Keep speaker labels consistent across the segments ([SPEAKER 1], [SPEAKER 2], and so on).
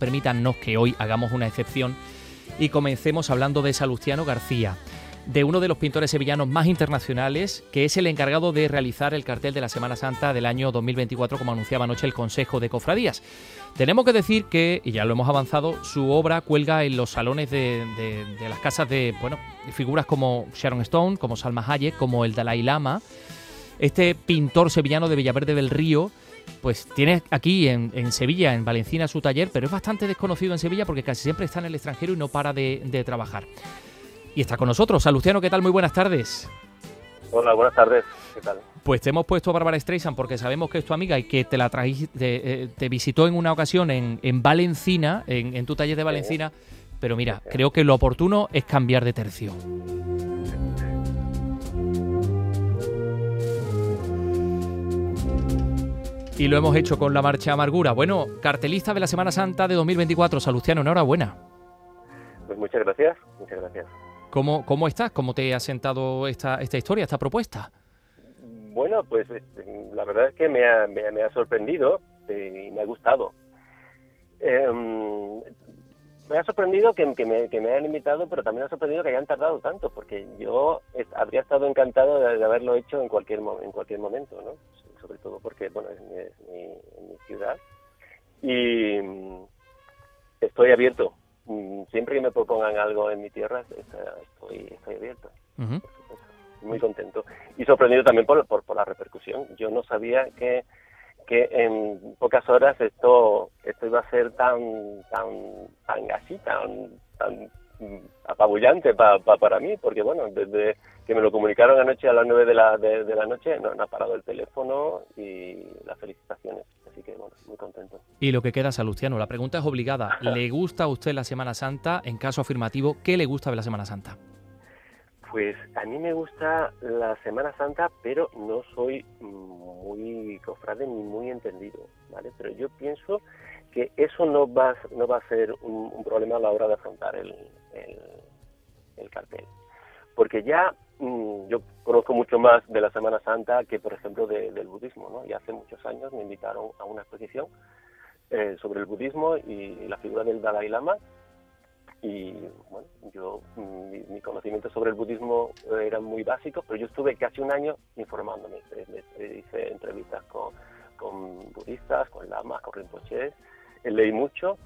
[SPEAKER 1] Permítanos que hoy hagamos una excepción y comencemos hablando de Salustiano García, de uno de los pintores sevillanos más internacionales, que es el encargado de realizar el cartel de la Semana Santa del año 2024, como anunciaba anoche el Consejo de Cofradías. Tenemos que decir que, y ya lo hemos avanzado, su obra cuelga en los salones de, de las casas de, bueno, figuras como Sharon Stone, como Salma Hayek, como el Dalai Lama. Este pintor sevillano de Villaverde del Río, pues tiene aquí en, Sevilla, en Valencina, su taller, pero es bastante desconocido en Sevilla porque casi siempre está en el extranjero y no para de, trabajar. Y está con nosotros. Salustiano, ¿qué tal? Muy buenas tardes.
[SPEAKER 2] Hola, buenas tardes. ¿Qué tal?
[SPEAKER 1] Pues te hemos puesto a Bárbara Streisand porque sabemos que es tu amiga y que te la trajiste, te, visitó en una ocasión en, Valencina, en, tu taller de Valencina. Pero mira, creo que lo oportuno es cambiar de tercio. Y lo hemos hecho con la Marcha Amargura. Bueno, cartelista de la Semana Santa de 2024, Salustiano, enhorabuena.
[SPEAKER 2] Pues muchas gracias, muchas gracias.
[SPEAKER 1] ¿Cómo, cómo estás? ¿Cómo te ha sentado esta, esta historia, esta propuesta?
[SPEAKER 2] Bueno, pues este, la verdad es que me ha, me, ha sorprendido eh, y me ha gustado. Em, me ha sorprendido que, me, que, me, hayan invitado, pero también me ha sorprendido que hayan tardado tanto, porque yo habría estado encantado de, haberlo hecho en cualquier, en cualquier momento, ¿no? Sobre todo porque bueno es mi, ciudad. Y mm, estoy abierto. Mm, siempre que me propongan algo en mi tierra estoy, estoy abierto. Muy contento. Y sorprendido también por, por, la repercusión. Yo no sabía que que en pocas horas esto esto iba a ser tan tan tan así tan tan apabullante para mí, porque bueno, desde que me lo comunicaron anoche a las 9 de la, de, la noche, no, ha parado el teléfono y las felicitaciones. Así que bueno, muy contento.
[SPEAKER 1] Y lo que queda, Salustiano, la pregunta es obligada. ¿Le gusta a usted la Semana Santa? En caso afirmativo, ¿qué le gusta de la Semana Santa?
[SPEAKER 2] Pues a mí me gusta la Semana Santa, pero no soy muy cofrade ni muy entendido, ¿vale? Pero yo pienso que eso no va, a ser un problema a la hora de afrontar el, el, cartel. Porque ya mm, yo conozco mucho más de la Semana Santa que, por ejemplo, del budismo, ¿no? Y hace muchos años me invitaron a una exposición eh, sobre el budismo y la figura del Dalai Lama. Y bueno, yo, mm, mi, conocimiento sobre el budismo era muy básico, pero yo estuve casi un año informándome. Hice entrevistas con, con budistas, con lamas, con rinpoches, leí mucho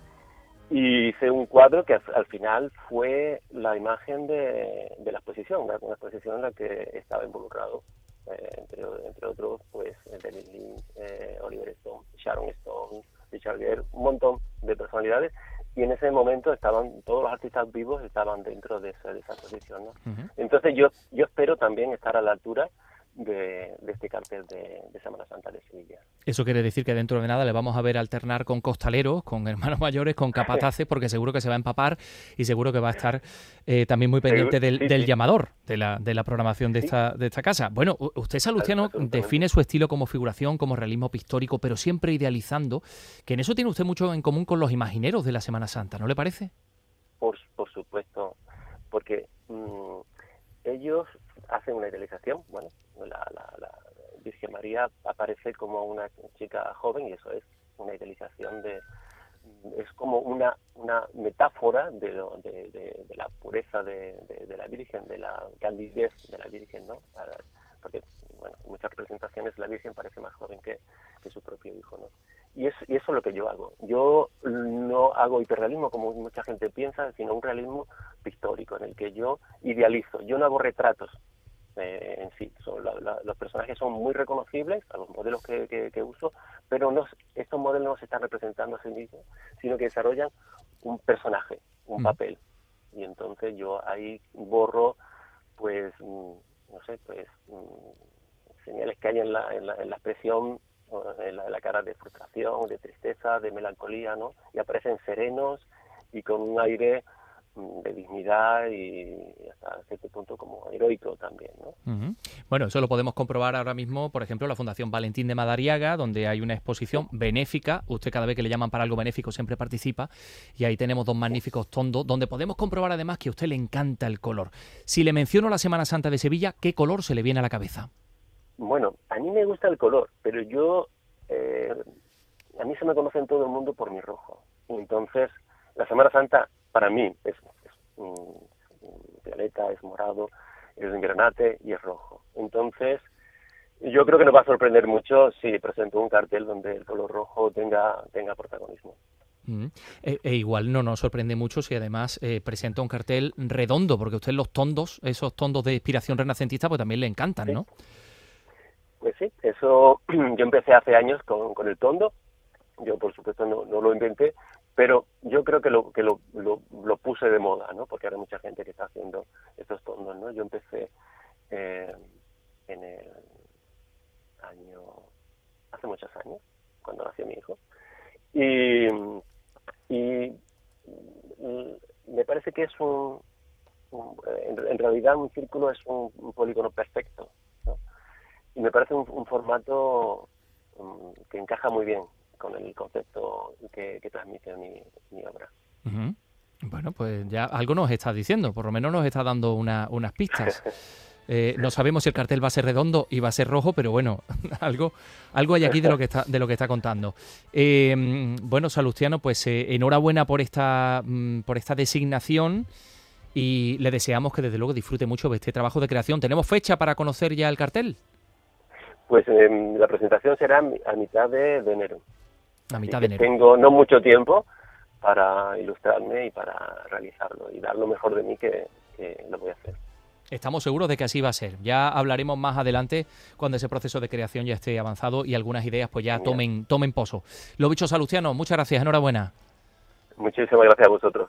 [SPEAKER 2] y hice un cuadro que al, final fue la imagen de, la exposición, una, exposición en la que estaba involucrado, eh, entre, entre, otros, pues Dennis Lynn, eh, Oliver Stone, Sharon Stone, Richard Gere, un montón de personalidades, y en ese momento estaban todos los artistas vivos estaban dentro de esa, de esa exposición. ¿no? Entonces yo, yo espero también estar a la altura de, este cartel de, Semana Santa de Sevilla.
[SPEAKER 1] Eso quiere decir que dentro de nada le vamos a ver alternar con costaleros, con hermanos mayores, con capataces, porque seguro que se va a empapar y seguro que va a estar eh, también muy pendiente del, llamador de la, de la programación de, esta, de esta casa. Bueno, usted, Salustiano, define su estilo como figuración, como realismo pictórico, pero siempre idealizando, que en eso tiene usted mucho en común con los imagineros de la Semana Santa, ¿no le parece?
[SPEAKER 2] Por, por supuesto, porque mm, ellos hacen una idealización, bueno, la, la, Virgen María aparece como una chica joven y eso es una idealización de es como una, una metáfora de, de, la pureza de, la Virgen, de la candidez de la Virgen, ¿no? Porque, bueno, en muchas representaciones la Virgen parece más joven que, que su propio hijo, ¿no? Y, es, y eso es lo que yo hago. Yo no hago hiperrealismo como mucha gente piensa, sino un realismo pictórico en el que yo idealizo. Yo no hago retratos, eh, en sí. Son los personajes son muy reconocibles a los modelos que, que, uso, pero no, estos modelos no se están representando a sí mismos, sino que desarrollan un personaje, un mm. papel. Y entonces yo ahí borro, pues, mm, no sé, pues, mm, señales que hay en la, en la, en la expresión la, la, cara de frustración, de tristeza, de melancolía, ¿no? Y aparecen serenos y con un aire de dignidad y hasta cierto punto como heroico también. ¿no?
[SPEAKER 1] Bueno, eso lo podemos comprobar ahora mismo, por ejemplo, la Fundación Valentín de Madariaga, donde hay una exposición benéfica. Usted cada vez que le llaman para algo benéfico siempre participa. Y ahí tenemos dos magníficos tondos, donde podemos comprobar además que a usted le encanta el color. Si le menciono la Semana Santa de Sevilla, ¿qué color se le viene a la cabeza?
[SPEAKER 2] Bueno, a mí me gusta el color, pero yo... Eh, a mí se me conoce en todo el mundo por mi rojo. Entonces, la Semana Santa para mí es, violeta, es morado, es en granate y es rojo. Entonces, yo creo que nos va a sorprender mucho si presento un cartel donde el color rojo tenga, tenga protagonismo.
[SPEAKER 1] Mm. E, e, igual no nos sorprende mucho si además eh, presenta un cartel redondo, porque usted los tondos, esos tondos de inspiración renacentista, pues también le encantan, ¿no?
[SPEAKER 2] Pues sí, eso yo empecé hace años con, el tondo. Yo, por supuesto, no, lo inventé, pero yo creo que lo que lo, puse de moda, ¿no? Porque ahora hay mucha gente que está haciendo estos tondos, ¿no? Yo empecé eh, en el año hace muchos años, cuando nació mi hijo, y me parece que es un, en, realidad un círculo es un, polígono perfecto. Y me parece un, formato um, que encaja muy bien con el concepto que, transmite mi, mi obra.
[SPEAKER 1] Bueno, pues ya algo nos está diciendo, por lo menos nos está dando una, unas pistas. Eh, no sabemos si el cartel va a ser redondo y va a ser rojo, pero bueno, algo, algo hay aquí de lo que está, de lo que está contando. Eh, bueno, Salustiano, pues eh, enhorabuena por esta, mm, por esta designación y le deseamos que desde luego disfrute mucho de este trabajo de creación. ¿Tenemos fecha para conocer ya el cartel?
[SPEAKER 2] Pues em, la presentación será a mitad de, enero.
[SPEAKER 1] A mitad de enero.
[SPEAKER 2] Tengo no mucho tiempo para ilustrarme y para realizarlo y dar lo mejor de mí que lo voy a hacer.
[SPEAKER 1] Estamos seguros de que así va a ser. Ya hablaremos más adelante cuando ese proceso de creación ya esté avanzado y algunas ideas pues ya tomen, tomen pozo. Lo dicho, Salustiano, muchas gracias, enhorabuena.
[SPEAKER 2] Muchísimas gracias a vosotros.